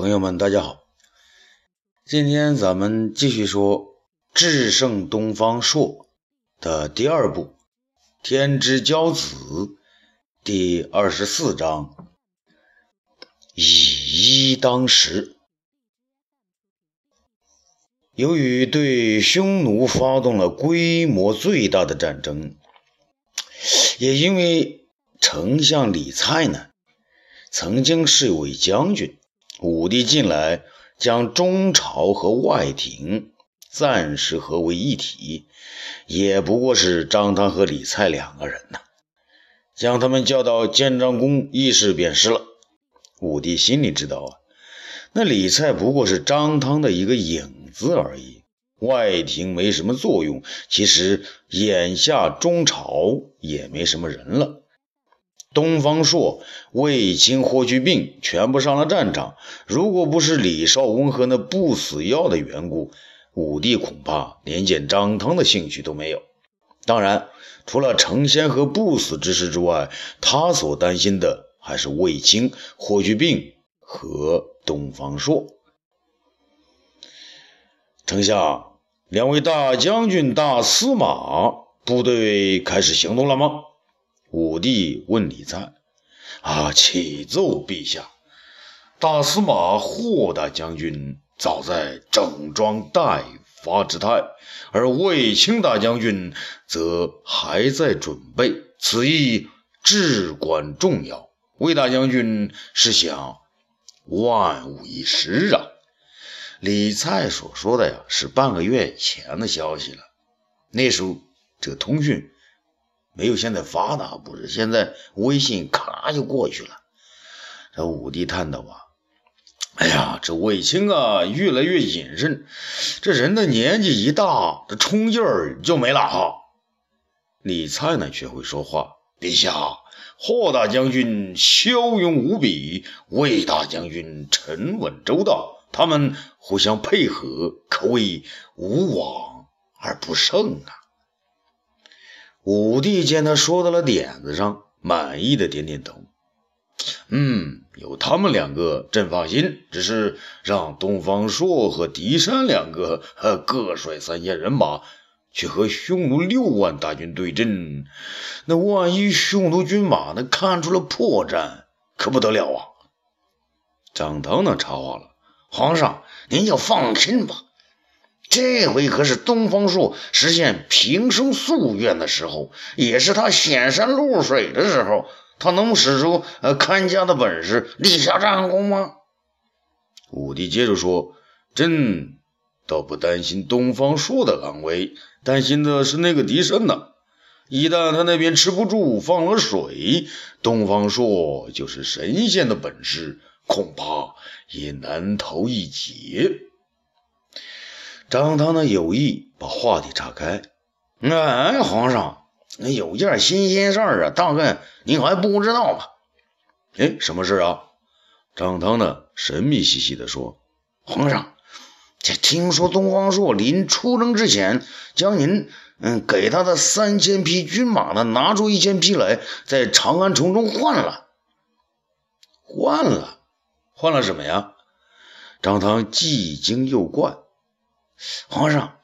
朋友们，大家好。今天咱们继续说《智胜东方朔》的第二部《天之骄子》第二十四章“以一当十”。由于对匈奴发动了规模最大的战争，也因为丞相李蔡呢，曾经是一位将军，武帝近来。将中朝和外廷暂时合为一体，也不过是张汤和李蔡两个人呐。将他们叫到建章宫议事便是了。武帝心里知道啊，那李蔡不过是张汤的一个影子而已，外廷没什么作用。其实眼下中朝也没什么人了。东方朔、卫青、霍去病全部上了战场。如果不是李少翁和那不死药的缘故，武帝恐怕连见张汤的兴趣都没有。当然，除了成仙和不死之事之外，他所担心的还是卫青、霍去病和东方朔。丞相，两位大将军、大司马部队开始行动了吗？武帝问李粲：“啊，启奏陛下，大司马霍大将军早在整装待发之态，而卫青大将军则还在准备。此役至关重要，魏大将军是想万无一失啊。”李蔡所说的呀，是半个月前的消息了。那时候，这个通讯。没有现在发达，不是现在微信咔就过去了。这武帝叹道：“啊，哎呀，这卫青啊，越来越谨慎。这人的年纪一大，这冲劲儿就没了哈。”李蔡呢，却会说话：“陛下，霍大将军骁勇无比，魏大将军沉稳周到，他们互相配合，可谓无往而不胜啊。”武帝见他说到了点子上，满意的点点头。嗯，有他们两个，朕放心。只是让东方朔和狄山两个各率三千人马去和匈奴六万大军对阵，那万一匈奴军马那看出了破绽，可不得了啊！张汤呢插话了：“皇上，您就放心吧。”这回可是东方朔实现平生夙愿的时候，也是他显山露水的时候。他能使出呃看家的本事，立下战功吗？武帝接着说：“朕倒不担心东方朔的安危，担心的是那个狄胜呢。一旦他那边吃不住，放了水，东方朔就是神仙的本事，恐怕也难逃一劫。”张汤呢有意把话题岔开，哎，皇上，那有件新鲜事儿啊，大概您还不知道吧？哎，什么事啊？张汤呢神秘兮兮地说：“皇上，这听说东方朔临出征之前，将您嗯给他的三千匹军马呢拿出一千匹来，在长安城中换了，换了，换了什么呀？”张汤既惊又怪。皇上，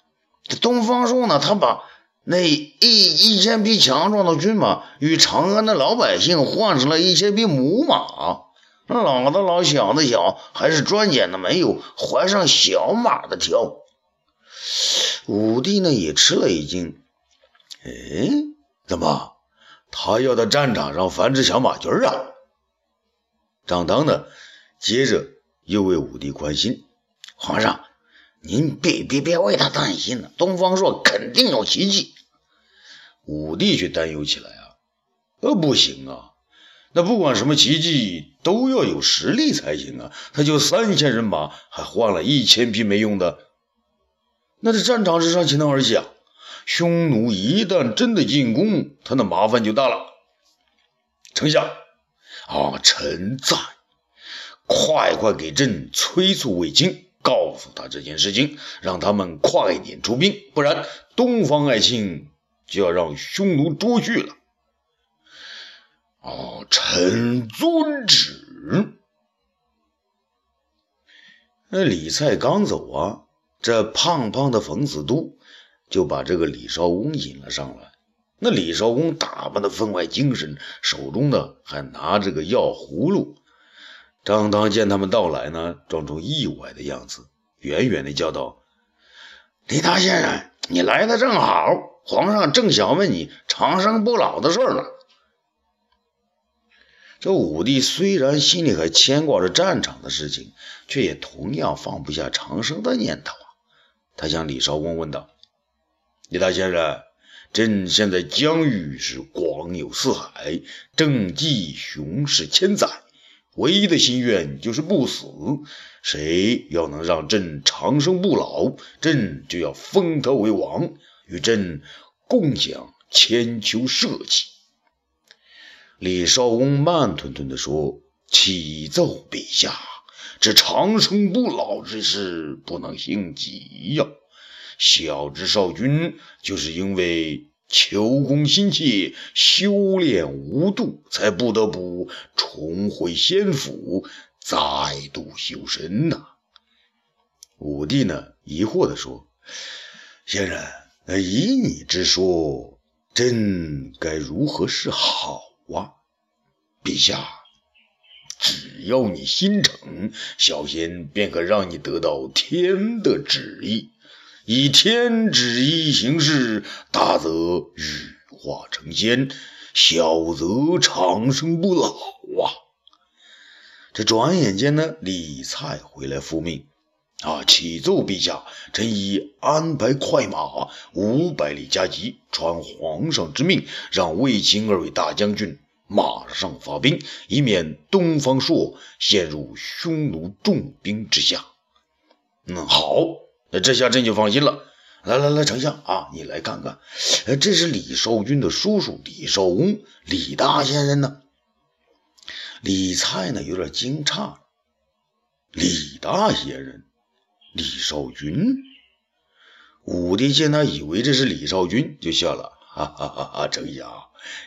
这东方朔呢？他把那一一千匹强壮的军马与长安的老百姓换成了一千匹母马，那老的老，小的小，还是专拣的，没有怀上小马的挑。武帝呢也吃了一惊，哎，怎么他要在战场上繁殖小马驹啊？张当呢，接着又为武帝宽心，皇上。您别别别为他担心了，东方朔肯定有奇迹。武帝却担忧起来啊，呃，不行啊，那不管什么奇迹，都要有实力才行啊。他就三千人马，还换了一千匹没用的，那这战场之上岂能儿戏啊？匈奴一旦真的进攻，他那麻烦就大了。丞相啊，臣在，快快给朕催促卫青。告诉他这件事情，让他们快点出兵，不然东方爱卿就要让匈奴捉去了。哦，臣遵旨。那李蔡刚走啊，这胖胖的冯子都就把这个李少翁引了上来。那李少翁打扮的分外精神，手中呢还拿着个药葫芦。张汤见他们到来呢，装出意外的样子，远远的叫道：“李大先生，你来的正好，皇上正想问你长生不老的事呢。”这武帝虽然心里还牵挂着战场的事情，却也同样放不下长生的念头啊。他向李少翁问道：“李大先生。”朕现在疆域是广有四海，政绩雄视千载，唯一的心愿就是不死。谁要能让朕长生不老，朕就要封他为王，与朕共享千秋社稷。李少翁慢吞吞地说：“启奏陛下，这长生不老之事不能行急呀。”小侄少君就是因为求功心切，修炼无度，才不得不重回仙府，再度修身呐。武帝呢，疑惑地说：“先生，以你之说，朕该如何是好啊？”陛下，只要你心诚，小仙便可让你得到天的旨意。以天旨意行事，大则羽化成仙，小则长生不老啊！这转眼间呢，李蔡回来复命啊，启奏陛下，臣已安排快马五百里加急，传皇上之命，让卫青二位大将军马上发兵，以免东方朔陷入匈奴重兵之下。嗯，好。这下朕就放心了。来来来，丞相啊，你来看看，这是李少君的叔叔李少翁，李大先生呢？李蔡呢，有点惊诧。李大仙人，李少君。武帝见他以为这是李少君，就笑了，哈哈哈哈！丞相，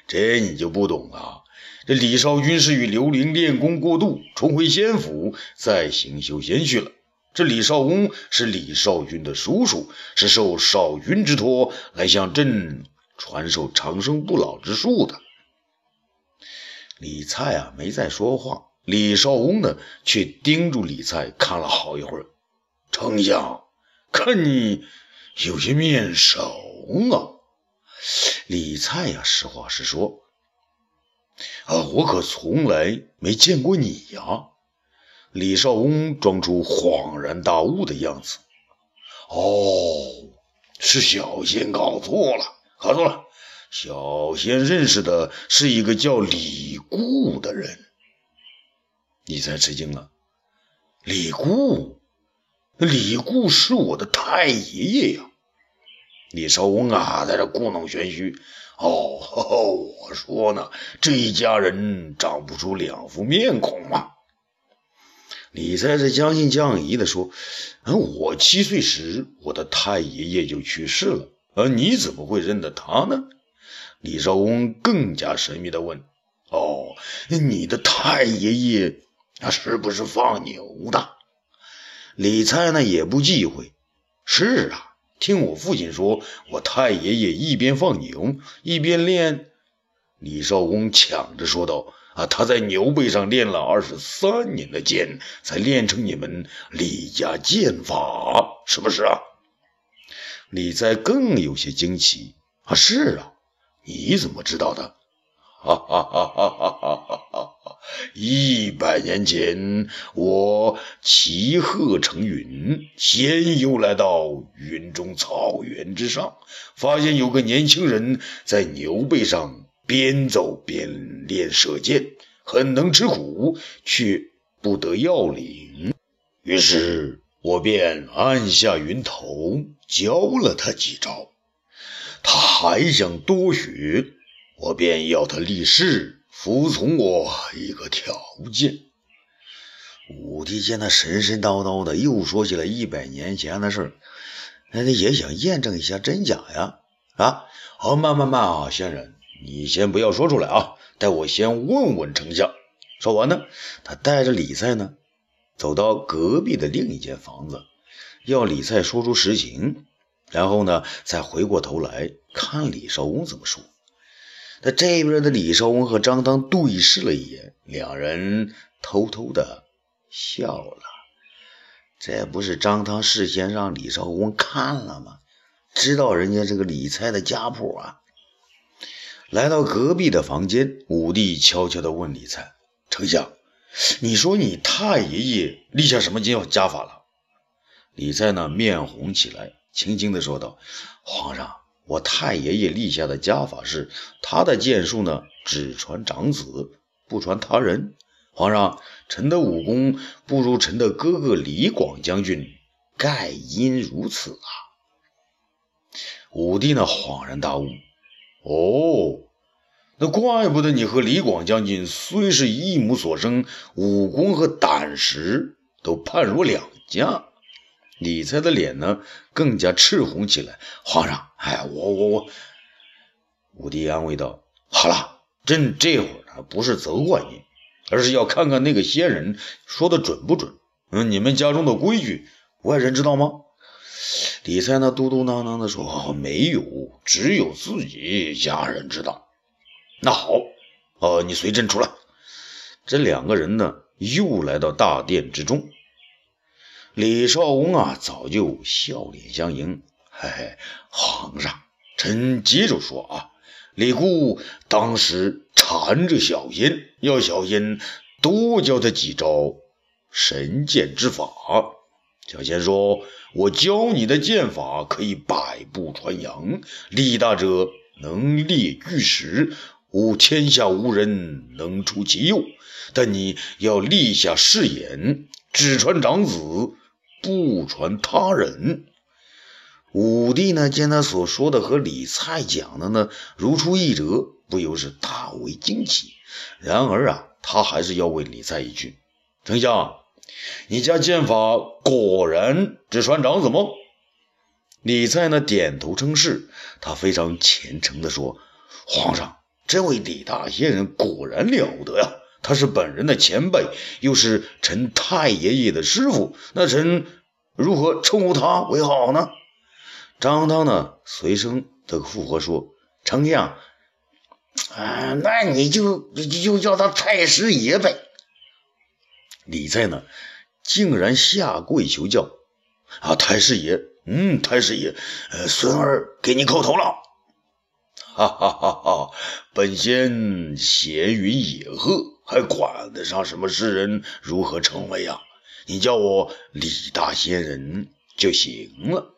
这你就不懂了。这李少君是与刘伶练功过度，重回仙府，再行修仙去了。这李少翁是李少君的叔叔，是受少君之托来向朕传授长生不老之术的。李蔡啊，没再说话。李少翁呢，却盯住李蔡看了好一会儿。丞相，看你有些面熟啊。李蔡呀，实话实说，啊，我可从来没见过你呀。李少翁装出恍然大悟的样子。哦，是小仙搞错了，搞错了。小仙认识的是一个叫李固的人。你才吃惊了，李固，李固是我的太爷爷呀！李少翁啊，在这故弄玄虚。哦，我说呢，这一家人长不出两副面孔嘛。李在这将信将疑的说：“嗯，我七岁时，我的太爷爷就去世了。而你怎么会认得他呢？”李少翁更加神秘的问：“哦，你的太爷爷他是不是放牛的？”李蔡呢也不忌讳：“是啊，听我父亲说，我太爷爷一边放牛一边练。”李少翁抢着说道。啊，他在牛背上练了二十三年的剑，才练成你们李家剑法，是不是啊？李在更有些惊奇啊，是啊，你怎么知道的？哈哈哈哈哈哈哈哈！一百年前，我骑鹤成云，闲游来到云中草原之上，发现有个年轻人在牛背上边走边练射箭，很能吃苦，却不得要领。于是我便按下云头，教了他几招。他还想多学，我便要他立誓服从我一个条件。武帝见他神神叨叨的，又说起了一百年前的事儿那他也想验证一下真假呀。啊，好，慢慢慢啊，先生。你先不要说出来啊，待我先问问丞相。说完呢，他带着李在呢，走到隔壁的另一间房子，要李蔡说出实情，然后呢，再回过头来看李少翁怎么说。那这边的李少翁和张汤对视了一眼，两人偷偷的笑了。这不是张汤事先让李少翁看了吗？知道人家这个李蔡的家谱啊。来到隔壁的房间，武帝悄悄地问李蔡：“丞相，你说你太爷爷立下什么家家法了？”李蔡呢，面红起来，轻轻地说道：“皇上。”我太爷爷立下的家法是，他的剑术呢，只传长子，不传他人。皇上，臣的武功不如臣的哥哥李广将军，盖因如此啊！武帝呢，恍然大悟，哦，那怪不得你和李广将军虽是一母所生，武功和胆识都判若两家。李才的脸呢，更加赤红起来。皇上，哎，我我我，武帝安慰道：“好了，朕这会儿呢，不是责怪你，而是要看看那个仙人说的准不准。嗯，你们家中的规矩，外人知道吗？”李才呢，嘟嘟囔囔的说：“没有，只有自己家人知道。”那好，呃，你随朕出来。这两个人呢，又来到大殿之中。李少翁啊，早就笑脸相迎。嘿嘿，皇上，臣接着说啊，李固当时缠着小仙，要小仙多教他几招神剑之法。小仙说：“我教你的剑法可以百步穿杨，力大者能裂巨石，吾天下无人能出其右。但你要立下誓言，只传长子。”不传他人。武帝呢，见他所说的和李蔡讲的呢如出一辙，不由是大为惊奇。然而啊，他还是要问李蔡一句：“丞相，你家剑法果然只传长子吗？”李蔡呢，点头称是。他非常虔诚地说：“皇上，这位李大仙人果然了得呀！他是本人的前辈，又是臣太爷爷的师傅，那臣……”如何称呼他为好呢？张汤呢随声的附和说：“丞相，啊，那你就就叫他太师爷呗。”李蔡呢竟然下跪求教：“啊，太师爷，嗯，太师爷，呃，孙儿给你叩头了。”哈哈哈哈！本仙闲云野鹤，还管得上什么世人如何称谓啊？你叫我李大仙人就行了。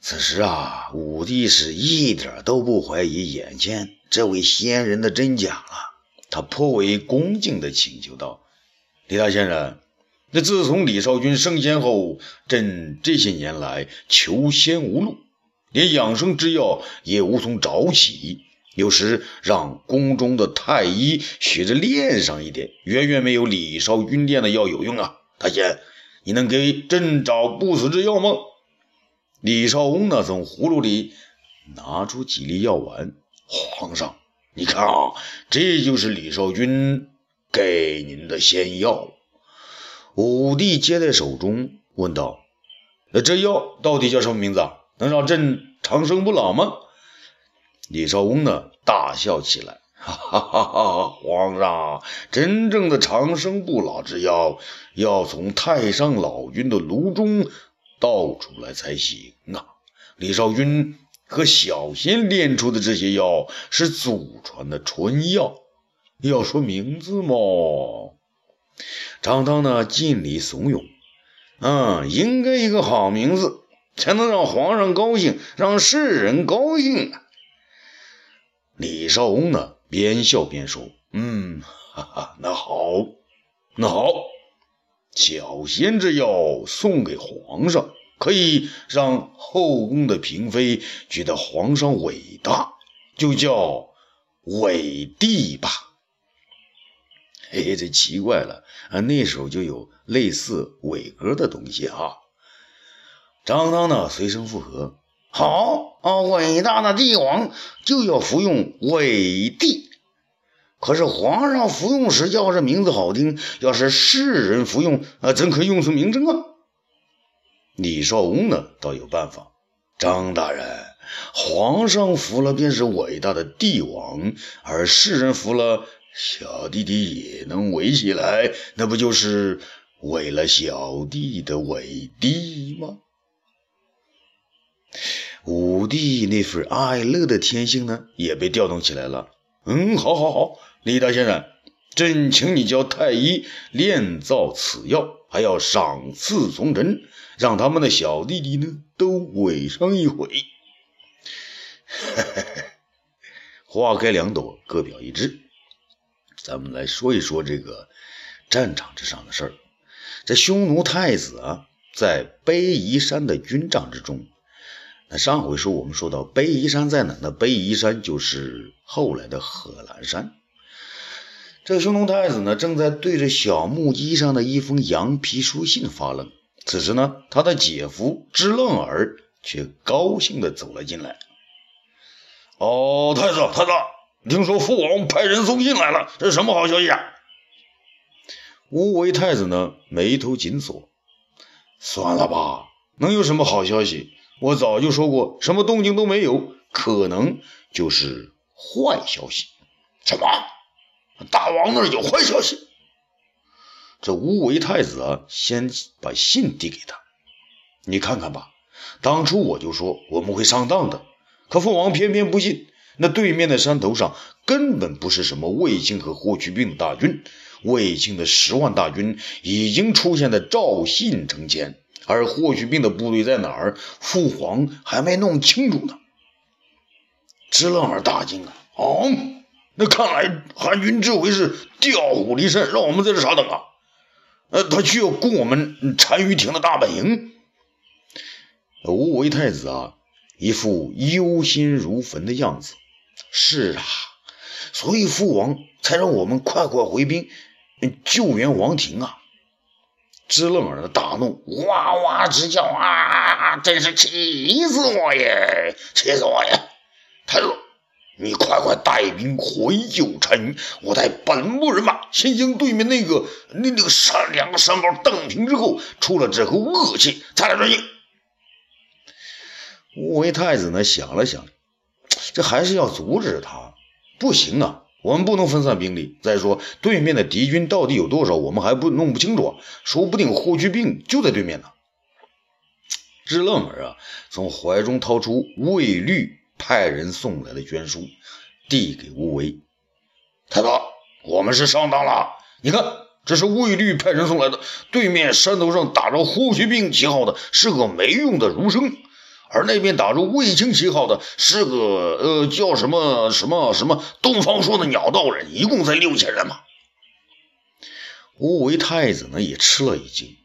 此时啊，武帝是一点都不怀疑眼前这位仙人的真假了。他颇为恭敬地请求道：“李大仙人，那自从李少君升仙后，朕这些年来求仙无路，连养生之药也无从找起。”有时让宫中的太医学着练上一点，远远没有李少君练的药有用啊！大仙，你能给朕找不死之药吗？李少翁呢，从葫芦里拿出几粒药丸。皇上，你看啊，这就是李少君给您的仙药。武帝接在手中，问道：“那这药到底叫什么名字？啊能让朕长生不老吗？”李少翁呢，大笑起来，哈哈哈哈！皇上，真正的长生不老之药，要从太上老君的炉中倒出来才行啊！李少君和小仙炼出的这些药，是祖传的春药，要说名字嘛，张汤呢，尽力怂恿，嗯，应该一个好名字，才能让皇上高兴，让世人高兴啊！李少翁呢，边笑边说：“嗯，哈哈，那好，那好，小仙这药送给皇上，可以让后宫的嫔妃觉得皇上伟大，就叫伟帝吧。”嘿嘿，这奇怪了啊，那时候就有类似伟哥的东西哈。张汤呢，随声附和。好啊！伟大的帝王就要服用伟帝。可是皇上服用时要是名字好听，要是世人服用啊，怎可用出名称啊？李少翁呢，倒有办法。张大人，皇上服了便是伟大的帝王，而世人服了，小弟弟也能围起来，那不就是为了小弟的伟帝吗？武帝那份爱乐的天性呢，也被调动起来了。嗯，好，好，好，李大先生，朕请你教太医炼造此药，还要赏赐从臣，让他们的小弟弟呢都围上一回。花开两朵，各表一枝。咱们来说一说这个战场之上的事儿。这匈奴太子啊，在卑夷山的军帐之中。那上回说我们说到卑夷山在哪？那卑夷山就是后来的贺兰山。这个匈奴太子呢，正在对着小木屐上的一封羊皮书信发愣。此时呢，他的姐夫支楞儿却高兴地走了进来。哦，太子，太子，听说父王派人送信来了，这是什么好消息啊？乌维太子呢，眉头紧锁。算了吧，能有什么好消息？我早就说过，什么动静都没有，可能就是坏消息。什么？大王那儿有坏消息？这乌维太子啊，先把信递给他。你看看吧，当初我就说我们会上当的，可父王偏偏不信。那对面的山头上根本不是什么卫青和霍去病的大军，卫青的十万大军已经出现在赵信城前。而霍去病的部队在哪儿？父皇还没弄清楚呢。支楞儿大惊啊！哦，那看来韩军这回是调虎离山，让我们在这傻等啊！呃，他却要攻我们单于庭的大本营。吴为太子啊，一副忧心如焚的样子。是啊，所以父王才让我们快快回兵救援王庭啊。支楞儿大怒，哇哇直叫啊！真是气死我呀！气死我呀！太子，你快快带兵回救单于，我带本部人马先将对面那个那那个山两个山包荡平之后，出了这口恶气，再来转进。乌维太子呢想了想，这还是要阻止他，不行啊！我们不能分散兵力。再说，对面的敌军到底有多少，我们还不弄不清楚。说不定霍去病就在对面呢。支楞儿啊，从怀中掏出卫律派人送来的捐书，递给吴为。太子，我们是上当了。你看，这是卫律派人送来的。对面山头上打着霍去病旗号的，是个没用的儒生。而那边打着卫青旗号的是个呃叫什么什么什么东方朔的鸟道人，一共才六千人嘛。乌维太子呢也吃了一惊，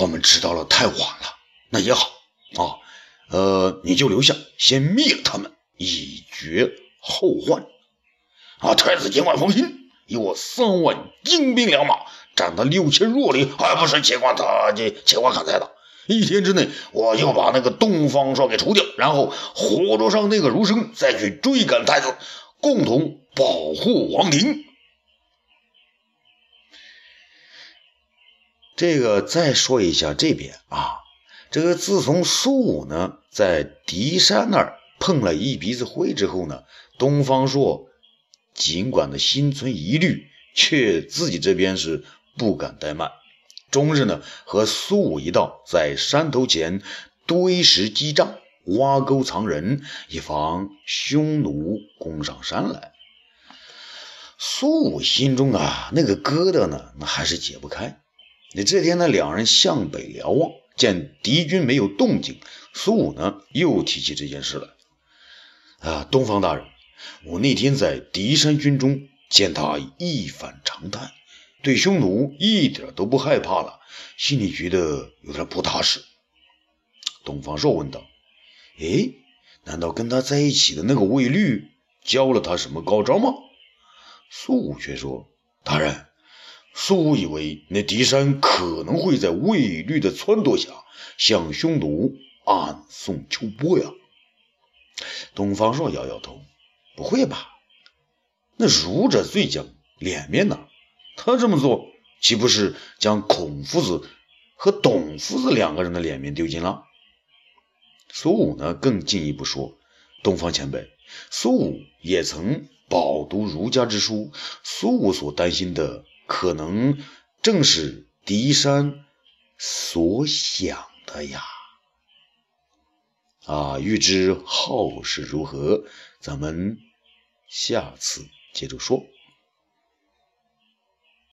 我们知道了太晚了，那也好啊，呃你就留下，先灭了他们，以绝后患。啊，太子尽管放心，以我三万精兵良马，占他六千弱旅，还不是且管他这且管砍柴的。一天之内，我就把那个东方朔给除掉，然后活捉上那个儒生，再去追赶太子，共同保护王庭。这个再说一下这边啊，这个自从苏武呢在狄山那儿碰了一鼻子灰之后呢，东方朔尽管呢心存疑虑，却自己这边是不敢怠慢。终日呢，和苏武一道在山头前堆石积障、挖沟藏人，以防匈奴攻上山来。苏武心中啊，那个疙瘩呢，那还是解不开。那这天呢，两人向北瞭望，见敌军没有动静，苏武呢又提起这件事来。啊，东方大人，我那天在敌山军中见他一反常态。对匈奴一点都不害怕了，心里觉得有点不踏实。东方朔问道：“哎，难道跟他在一起的那个卫律教了他什么高招吗？”苏武却说：“大人，苏武以为那狄山可能会在卫律的撺掇下向匈奴暗送秋波呀。”东方朔摇摇头：“不会吧？那儒者最讲脸面呐，他这么做岂不是将孔夫子和董夫子两个人的脸面丢尽了？苏武呢，更进一步说：“东方前辈，苏武也曾饱读儒家之书，苏武所担心的，可能正是狄山所想的呀。”啊，欲知后事如何，咱们下次接着说。